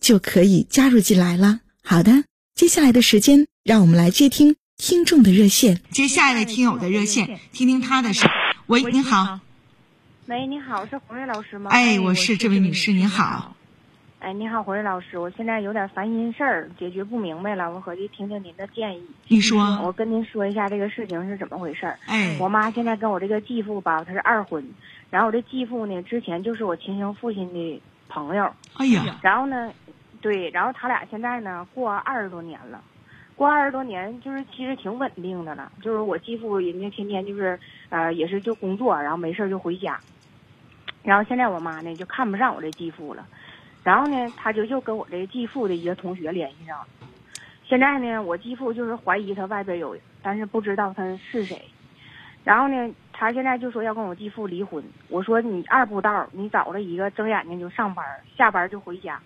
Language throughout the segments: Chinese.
就可以加入进来了。好的，接下来的时间，让我们来接听听众的热线。接下一位听友的热线，听听他的事。喂，您好。喂，你好，是红瑞老师吗？哎，我是这位女士，您好。哎，你好，红瑞老师，我现在有点烦心事儿，解决不明白了，我合计听听您的建议。你说。我跟您说一下这个事情是怎么回事儿。哎。我妈现在跟我这个继父吧，他是二婚，然后我这继父呢，之前就是我亲生父亲的朋友。哎呀。然后呢？对，然后他俩现在呢过二十多年了，过二十多年就是其实挺稳定的了。就是我继父人家天天就是呃也是就工作，然后没事就回家。然后现在我妈呢就看不上我这继父了，然后呢他就又跟我这继父的一个同学联系上了。现在呢我继父就是怀疑他外边有人，但是不知道他是谁。然后呢他现在就说要跟我继父离婚。我说你二步道，你找了一个睁眼睛就上班，下班就回家。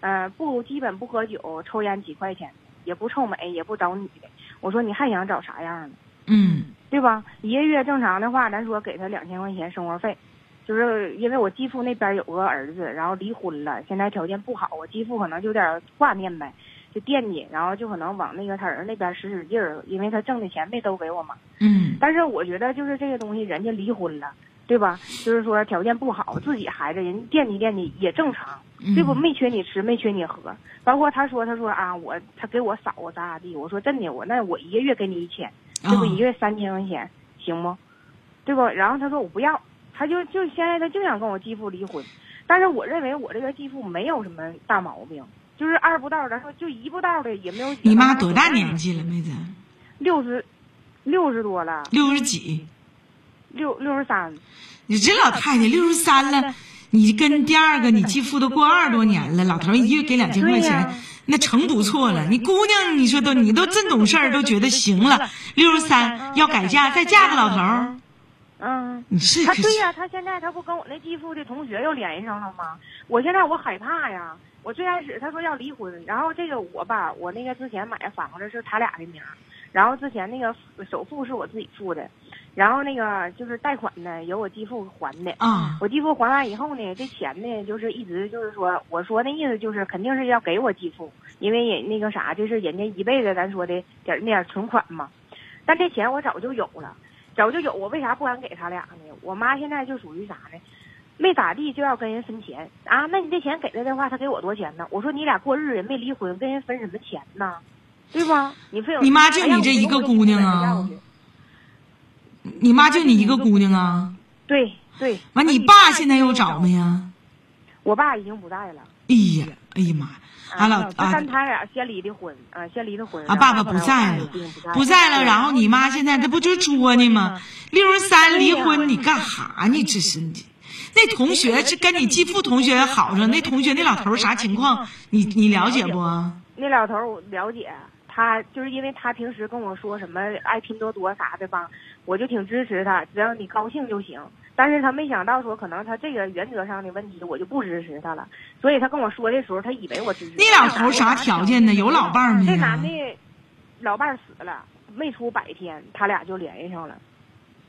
嗯，不，基本不喝酒，抽烟几块钱，也不臭美，也不找女的。我说你还想找啥样的？嗯，对吧？一个月正常的话，咱说给他两千块钱生活费，就是因为我继父那边有个儿子，然后离婚了，现在条件不好，我继父可能就有点挂念呗，就惦记，然后就可能往那个他儿子那边使使劲儿，因为他挣的钱没都给我嘛。嗯。但是我觉得就是这个东西，人家离婚了。对吧？就是说条件不好，自己孩子人惦记惦记也正常，对不？没缺你吃，没缺你喝。包括他说，他说啊，我他给我嫂子咋咋地。我说真的，我那我一个月给你一千，这不一个月三千块钱，行不？对不？然后他说我不要，他就就现在他就想跟我继父离婚。但是我认为我这个继父没有什么大毛病，就是二步道，咱说就一步道的也没有。你妈多大年纪了，妹子？六十，六十多了。六十几？六六十三，你这老太太六十三了，你跟第二个你继父都过二十多年了，老头一月给两千块钱，那成不错了。你姑娘，你说都你都真懂事儿，都觉得行了。六十三要改嫁，再嫁个老头儿。嗯，你是他对呀，他现在他不跟我那继父的同学又联系上了吗？我现在我害怕呀。我最开始他说要离婚，然后这个我吧，我那个之前买的房子是他俩的名，然后之前那个首付是我自己付的。然后那个就是贷款呢，由我继父还的。啊，我继父还完以后呢，这钱呢，就是一直就是说，我说那意思就是肯定是要给我继父，因为人那个啥，这是人家一辈子咱说的点那点存款嘛。但这钱我早就有了，早就有，我为啥不敢给他俩呢？我妈现在就属于啥呢？没咋地就要跟人分钱啊？那你这钱给他的话，他给我多少钱呢？我说你俩过日子没离婚，跟人分什么钱呢？对吧？你非有你妈就你这一个姑娘啊？你妈就你一个姑娘啊？对对。完，你爸现在又找没呀？我爸已经不在了。哎呀，哎呀妈！俺老啊，但他俩先离的婚啊，先离的婚。啊，爸爸不在了，不在了。然后你妈现在这不就作呢吗？六十三离婚，你干哈呢？这是你那同学是跟你继父同学好上，那同学那老头啥情况？你你了解不？那老头我了解。他就是因为他平时跟我说什么爱拼多多啥的吧，我就挺支持他，只要你高兴就行。但是他没想到说可能他这个原则上的问题，我就不支持他了。所以他跟我说的时候，他以为我支持。那老头啥条件呢？有老伴儿没？这男的，老伴儿死了，没出百天，他俩就联系上了。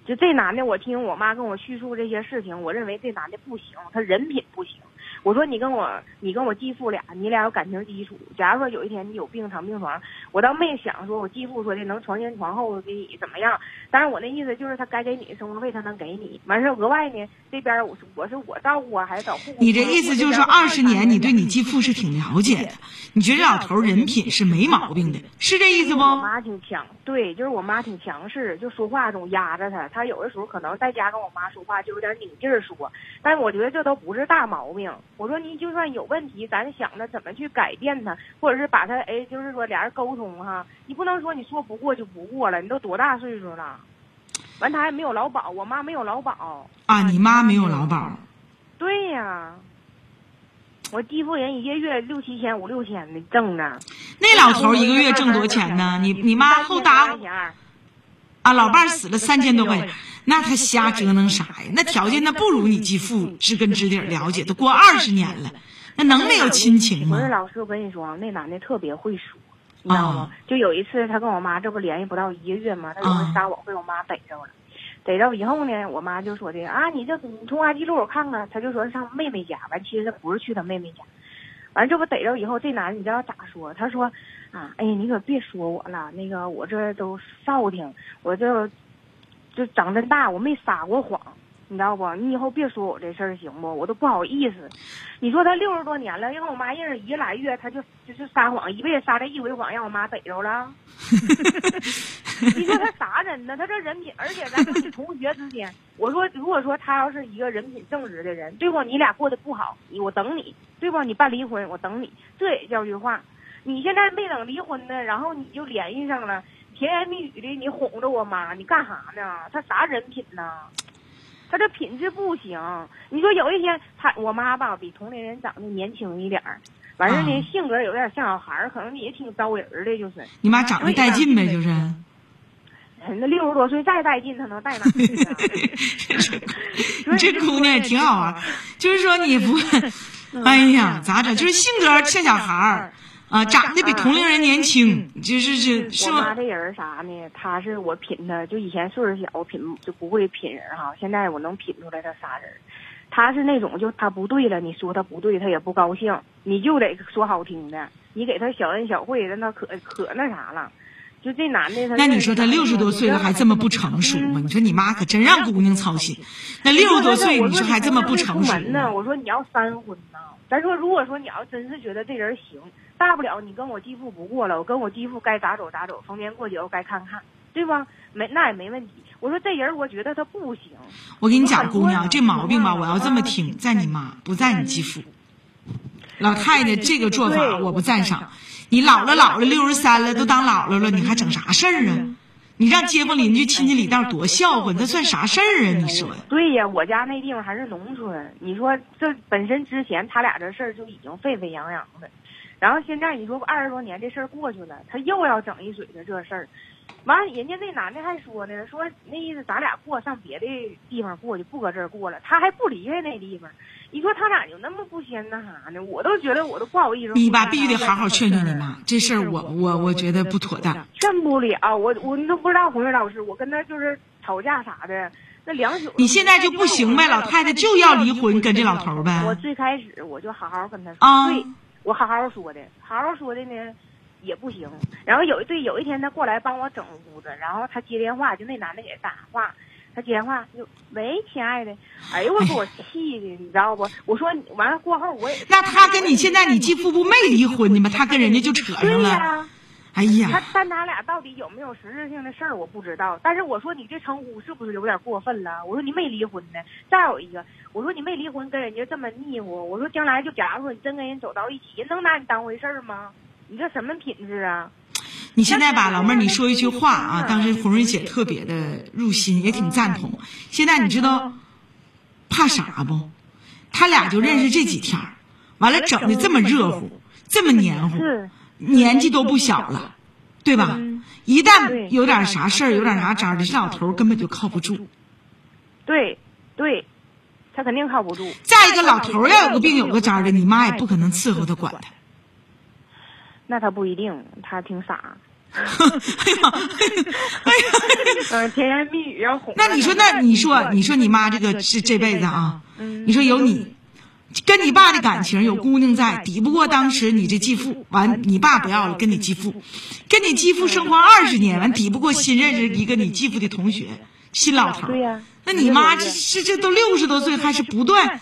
就这男的，我听我妈跟我叙述这些事情，我认为这男的不行，他人品不行。我说你跟我你跟我继父俩，你俩有感情基础。假如说有一天你有病躺病床，我倒没想说我继父说的能床前床后给你怎么样。但是我那意思就是他该给你的生活费他能给你，完事儿额外呢这边我是我是我照顾啊，还是找护？你这意思就是说二十年你对你继父是挺了解的，你觉得这老头人品是没毛病的，是这意思不？我妈挺强，对，就是我妈挺强势，就说话总压着他。他有的时候可能在家跟我妈说话就有点拧劲儿说，但是我觉得这都不是大毛病。我说你就算有问题，咱想着怎么去改变他，或者是把他哎，就是说俩人沟通哈。你不能说你说不过就不过了，你都多大岁数了？完他还没有劳保，我妈没有劳保啊，你妈没有劳保？对呀，我继父人一个月六七千、五六千的挣呢。那老头一个月挣多少钱呢？你你妈后搭啊，老伴儿死了三千多块钱，那他瞎折腾啥呀？那条件那不如你继父知根知底了解，都过二十年了，那能没有亲情吗？不是老师，我跟你说，那男的特别会说，你知道吗？就有一次他跟我妈这不联系不到一个月吗？他有回撒谎被我妈逮着了，逮着以后呢，我妈就说的啊，你这你通话记录我看看，他就说上妹妹家，完其实他不是去他妹妹家，完这不逮着以后，这男的你知道咋说？他说。啊，哎呀，你可别说我了，那个我这都少听，我这就长这大我没撒过谎，你知道不？你以后别说我这事儿行不？我都不好意思。你说他六十多年了，跟我妈认识一个来月，他就就是撒谎，一辈子撒这一回谎，让我妈逮着了。你说他啥人呢？他这人品，而且咱都是同学之间。我说，如果说他要是一个人品正直的人，对不？你俩过得不好，我等你，对不？你办离婚，我等你，这也叫句话。你现在没等离婚呢，然后你就联系上了，甜言蜜语的你哄着我妈，你干啥呢？他啥人品呢？他这品质不行。你说有一天他我妈吧，比同龄人长得年轻一点儿，完事呢性格有点像小孩儿，可能也挺招人的，就是。你妈长得带劲呗，就是。那六十多岁再带劲，他能带哪去啊？这姑娘也挺好啊，就是说你不，哎呀，咋整？就是性格像小孩儿。啊，长得比同龄人年轻，就是是是我妈这人啥呢？她是我品她，就以前岁数小，我品就不会品人哈。现在我能品出来她啥人。她是那种，就她不对了，你说她不对，她也不高兴，你就得说好听的，你给她小恩小惠，让她可可那啥了。就这男的，那你说他六十多岁了还这么不成熟吗？你说你妈可真让姑娘操心。那六十多岁你说还这么不成熟呢？我说你要三婚呢。咱说如果说你要真是觉得这人行。大不了你跟我继父不过了，我跟我继父该咋走咋走，逢年过节我该看看，对吧？没那也没问题。我说这人我觉得他不行。我跟你讲，姑娘，这毛病吧，我要这么听，在你妈不在你继父。老太太这个做法我不赞赏。你老了老了六十三了都当姥姥了，你还整啥事儿啊？你让街坊邻居亲戚里道多笑话，那算啥事儿啊？你说？对呀，我家那地方还是农村，你说这本身之前他俩这事儿就已经沸沸扬扬的。然后现在你说二十多年这事儿过去了，他又要整一嘴子这事儿，完了人家那男的还说呢，说那意思咱俩过上别的地方过去，不搁这儿过了，他还不离开那地方。你说他咋就那么不先那啥呢？我都觉得我都不好意思。你吧，必须得好好劝劝你妈，这事儿我我我觉得不妥当。劝不了，我我你都不知道红月老师，我跟他就是吵架啥的，那两宿。你现在就不行呗，老太太就要离婚，跟这老头呗。我最开始我就好好跟他说，对。我好好说的，好好说的呢，也不行。然后有一对，有一天他过来帮我整屋子，然后他接电话，就那男的给他打话，他接电话就喂，亲爱的，哎呦我给我气的，你知道不？我说完了过后我也那他跟你现在你继父不没离婚呢吗？他跟人家就扯上了。哎呀，他但他俩到底有没有实质性的事儿我不知道。但是我说你这称呼是不是有点过分了？我说你没离婚呢。再有一个，我说你没离婚跟人家这么腻乎，我说将来就假如说你真跟人走到一起，人能拿你当回事儿吗？你这什么品质啊？你现在吧，老妹儿，你说一句话啊，当时红瑞姐特别的入心，也挺赞同。现在你知道怕啥不？他俩就认识这几天，完了整的这么热乎，这么黏糊。年纪都不小了，对吧？一旦有点啥事儿，有点啥渣的，这老头根本就靠不住。对，对，他肯定靠不住。再一个，老头要有个病有个灾的，你妈也不可能伺候他管他。那他不一定，他挺傻。哎呀，哎呀，嗯，甜言蜜语要哄。那你说，那你说，你说你妈这个是这辈子啊？你说有你。跟你爸的感情有姑娘在，抵不过当时你这继父。完，你爸不要了，跟你继父，跟你继父生活二十年，完抵不过新认识一个你继父的同学，新老头。对呀那你妈这这这都六十多岁，还是不断